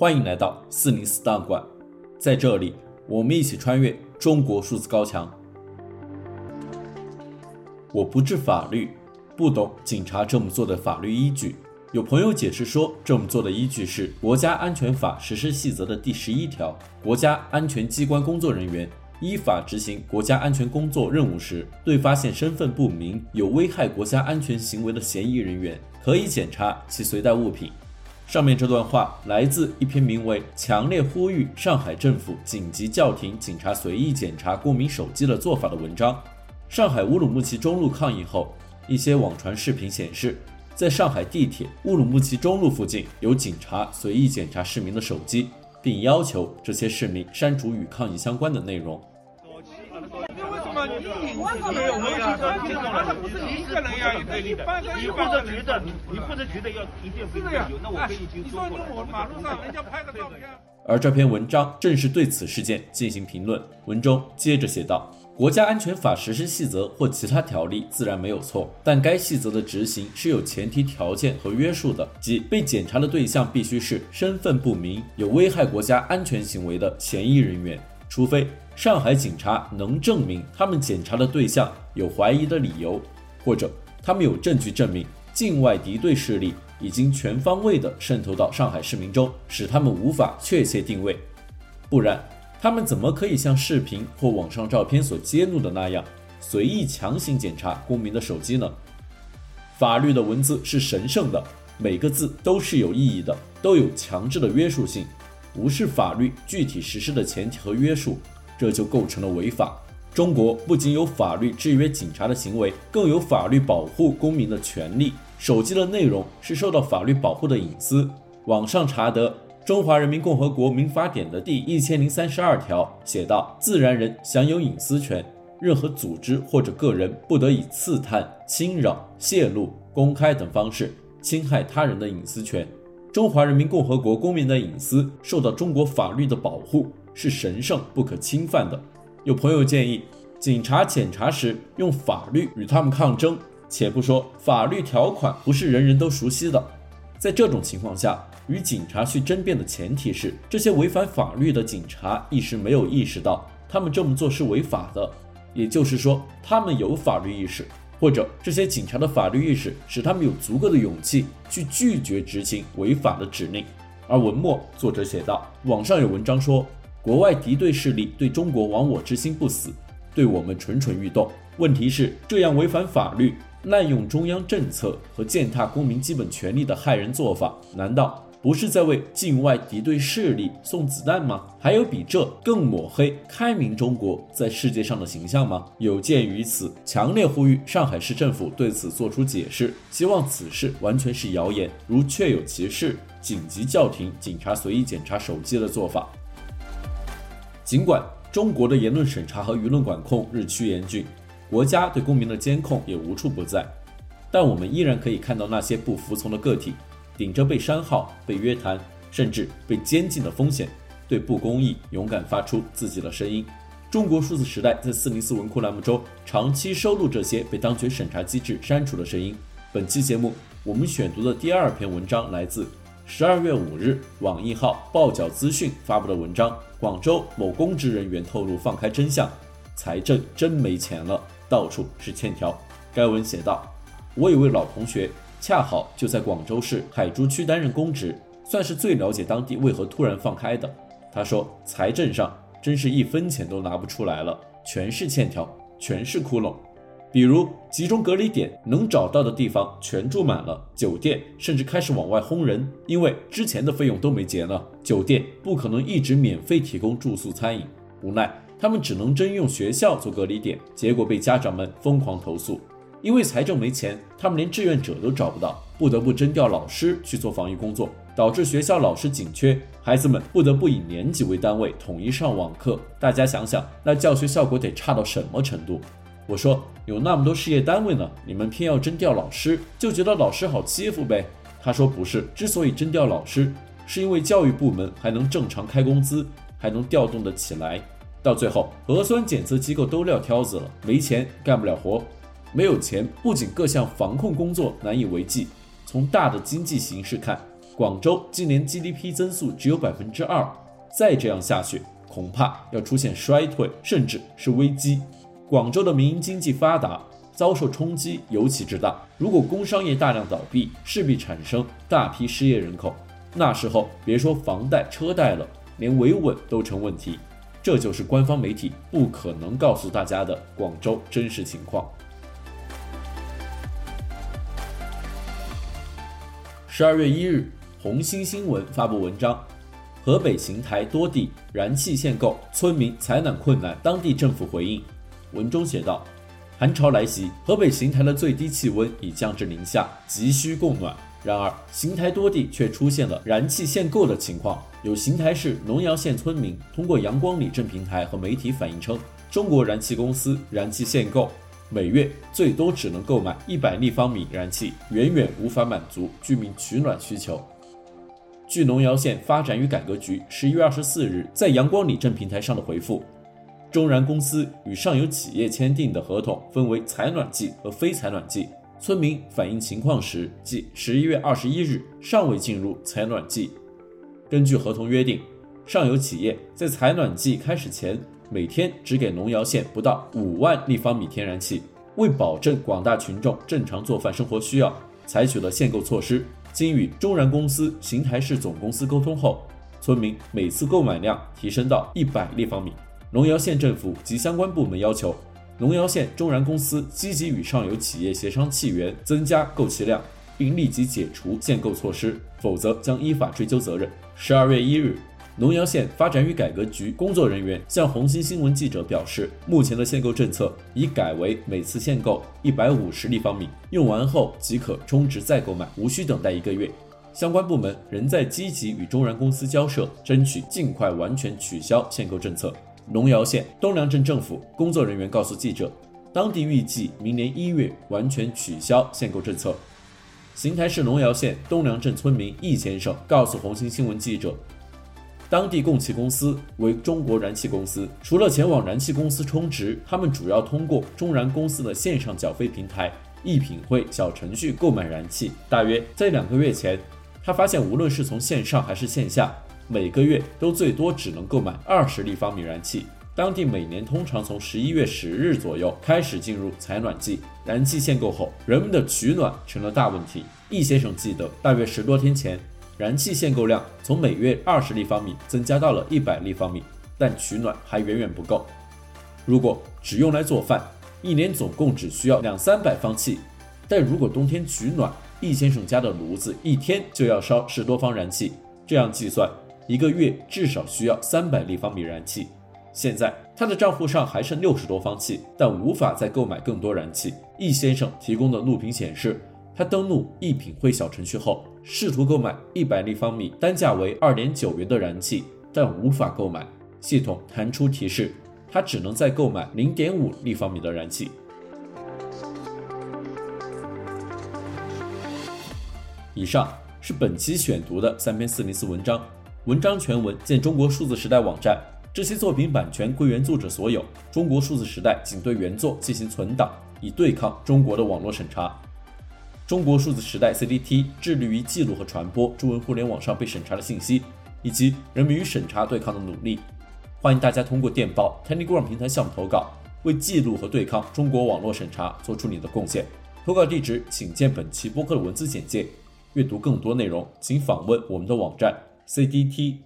欢迎来到四零四档案馆，在这里，我们一起穿越中国数字高墙。我不知法律，不懂警察这么做的法律依据。有朋友解释说，这么做的依据是《国家安全法实施细则》的第十一条：国家安全机关工作人员依法执行国家安全工作任务时，对发现身份不明、有危害国家安全行为的嫌疑人员，可以检查其随带物品。上面这段话来自一篇名为《强烈呼吁上海政府紧急叫停警察随意检查公民手机的做法》的文章。上海乌鲁木齐中路抗议后，一些网传视频显示，在上海地铁乌鲁木齐中路附近有警察随意检查市民的手机，并要求这些市民删除与抗议相关的内容。你你没有没有听说听懂了？他不是一个人呀，你可以的。你负责觉得你负责觉得要一定要有，那我跟你已经说过了。我马路上人家拍个照片。而这篇文章正是对此事件进行评论。文中接着写道：“国家安全法实施细则或其他条例自然没有错，但该细则的执行是有前提条件和约束的，即被检查的对象必须是身份不明、有危害国家安全行为的嫌疑人员，除非。”上海警察能证明他们检查的对象有怀疑的理由，或者他们有证据证明境外敌对势力已经全方位地渗透到上海市民中，使他们无法确切定位。不然，他们怎么可以像视频或网上照片所揭露的那样，随意强行检查公民的手机呢？法律的文字是神圣的，每个字都是有意义的，都有强制的约束性，无视法律具体实施的前提和约束。这就构成了违法。中国不仅有法律制约警察的行为，更有法律保护公民的权利。手机的内容是受到法律保护的隐私。网上查得《中华人民共和国民法典》的第一千零三十二条写道：“自然人享有隐私权，任何组织或者个人不得以刺探、侵扰、泄露、公开等方式侵害他人的隐私权。中华人民共和国公民的隐私受到中国法律的保护。”是神圣不可侵犯的。有朋友建议，警察检查时用法律与他们抗争。且不说法律条款不是人人都熟悉的，在这种情况下，与警察去争辩的前提是，这些违反法律的警察一时没有意识到他们这么做是违法的，也就是说，他们有法律意识，或者这些警察的法律意识使他们有足够的勇气去拒绝执行违法的指令。而文末作者写道，网上有文章说。国外敌对势力对中国亡我之心不死，对我们蠢蠢欲动。问题是，这样违反法律、滥用中央政策和践踏公民基本权利的骇人做法，难道不是在为境外敌对势力送子弹吗？还有比这更抹黑开明中国在世界上的形象吗？有鉴于此，强烈呼吁上海市政府对此作出解释，希望此事完全是谣言，如确有其事，紧急叫停警察随意检查手机的做法。尽管中国的言论审查和舆论管控日趋严峻，国家对公民的监控也无处不在，但我们依然可以看到那些不服从的个体，顶着被删号、被约谈，甚至被监禁的风险，对不公义勇敢发出自己的声音。中国数字时代在四零四文库栏目中长期收录这些被当局审查机制删除的声音。本期节目我们选读的第二篇文章来自。十二月五日，网易号报缴资讯发布的文章：广州某公职人员透露放开真相，财政真没钱了，到处是欠条。该文写道：“我有位老同学，恰好就在广州市海珠区担任公职，算是最了解当地为何突然放开的。他说，财政上真是一分钱都拿不出来了，全是欠条，全是窟窿。”比如集中隔离点能找到的地方全住满了，酒店甚至开始往外轰人，因为之前的费用都没结呢，酒店不可能一直免费提供住宿餐饮，无奈他们只能征用学校做隔离点，结果被家长们疯狂投诉，因为财政没钱，他们连志愿者都找不到，不得不征调老师去做防疫工作，导致学校老师紧缺，孩子们不得不以年级为单位统一上网课，大家想想，那教学效果得差到什么程度？我说有那么多事业单位呢，你们偏要征调老师，就觉得老师好欺负呗？他说不是，之所以征调老师，是因为教育部门还能正常开工资，还能调动得起来。到最后核酸检测机构都撂挑子了，没钱干不了活，没有钱，不仅各项防控工作难以为继，从大的经济形势看，广州今年 GDP 增速只有百分之二，再这样下去，恐怕要出现衰退，甚至是危机。广州的民营经济发达，遭受冲击尤其之大。如果工商业大量倒闭，势必产生大批失业人口，那时候别说房贷车贷了，连维稳都成问题。这就是官方媒体不可能告诉大家的广州真实情况。十二月一日，红星新闻发布文章：河北邢台多地燃气限购，村民采暖困难，当地政府回应。文中写道：寒潮来袭，河北邢台的最低气温已降至零下，急需供暖。然而，邢台多地却出现了燃气限购的情况。有邢台市农窑县村民通过阳光里镇平台和媒体反映称，中国燃气公司燃气限购，每月最多只能购买一百立方米燃气，远远无法满足居民取暖需求。据农窑县发展与改革局十一月二十四日在阳光里镇平台上的回复，中燃公司与上游企业签订的合同分为采暖季和非采暖季。村民反映情况时，即十一月二十一日尚未进入采暖季。根据合同约定，上游企业在采暖季开始前，每天只给农窑县不到五万立方米天然气。为保证广大群众正常做饭生活需要，采取了限购措施。经与中燃公司邢台市总公司沟通后，村民每次购买量提升到一百立方米。农窑县政府及相关部门要求。农窑县中燃公司积极与上游企业协商气源，增加购气量，并立即解除限购措施，否则将依法追究责任。十二月一日，农窑县发展与改革局工作人员向红星新闻记者表示，目前的限购政策已改为每次限购一百五十立方米，用完后即可充值再购买，无需等待一个月。相关部门仍在积极与中燃公司交涉，争取尽快完全取消限购政策。农窑县东梁镇政府工作人员告诉记者，当地预计明年一月完全取消限购政策。邢台市农窑县东梁镇村民易先生告诉红星新闻记者，当地供气公司为中国燃气公司，除了前往燃气公司充值，他们主要通过中燃公司的线上缴费平台一品汇小程序购买燃气。大约在两个月前，他发现无论是从线上还是线下。每个月都最多只能购买二十立方米燃气。当地每年通常从十一月十日左右开始进入采暖季，燃气限购后，人们的取暖成了大问题。易先生记得，大约十多天前，燃气限购量从每月二十立方米增加到了一百立方米，但取暖还远远不够。如果只用来做饭，一年总共只需要两三百方气。但如果冬天取暖，易先生家的炉子一天就要烧十多方燃气，这样计算。一个月至少需要三百立方米燃气，现在他的账户上还剩六十多方气，但无法再购买更多燃气。易先生提供的录屏显示，他登录一品汇小程序后，试图购买一百立方米，单价为二点九元的燃气，但无法购买。系统弹出提示，他只能再购买零点五立方米的燃气。以上是本期选读的三篇四零四文章。文章全文见中国数字时代网站。这些作品版权归原作者所有。中国数字时代仅对原作进行存档，以对抗中国的网络审查。中国数字时代 CDT 致力于记录和传播中文互联网上被审查的信息，以及人民与审查对抗的努力。欢迎大家通过电报 Telegram 平台项目投稿，为记录和对抗中国网络审查做出你的贡献。投稿地址请见本期播客的文字简介。阅读更多内容，请访问我们的网站。cdt.media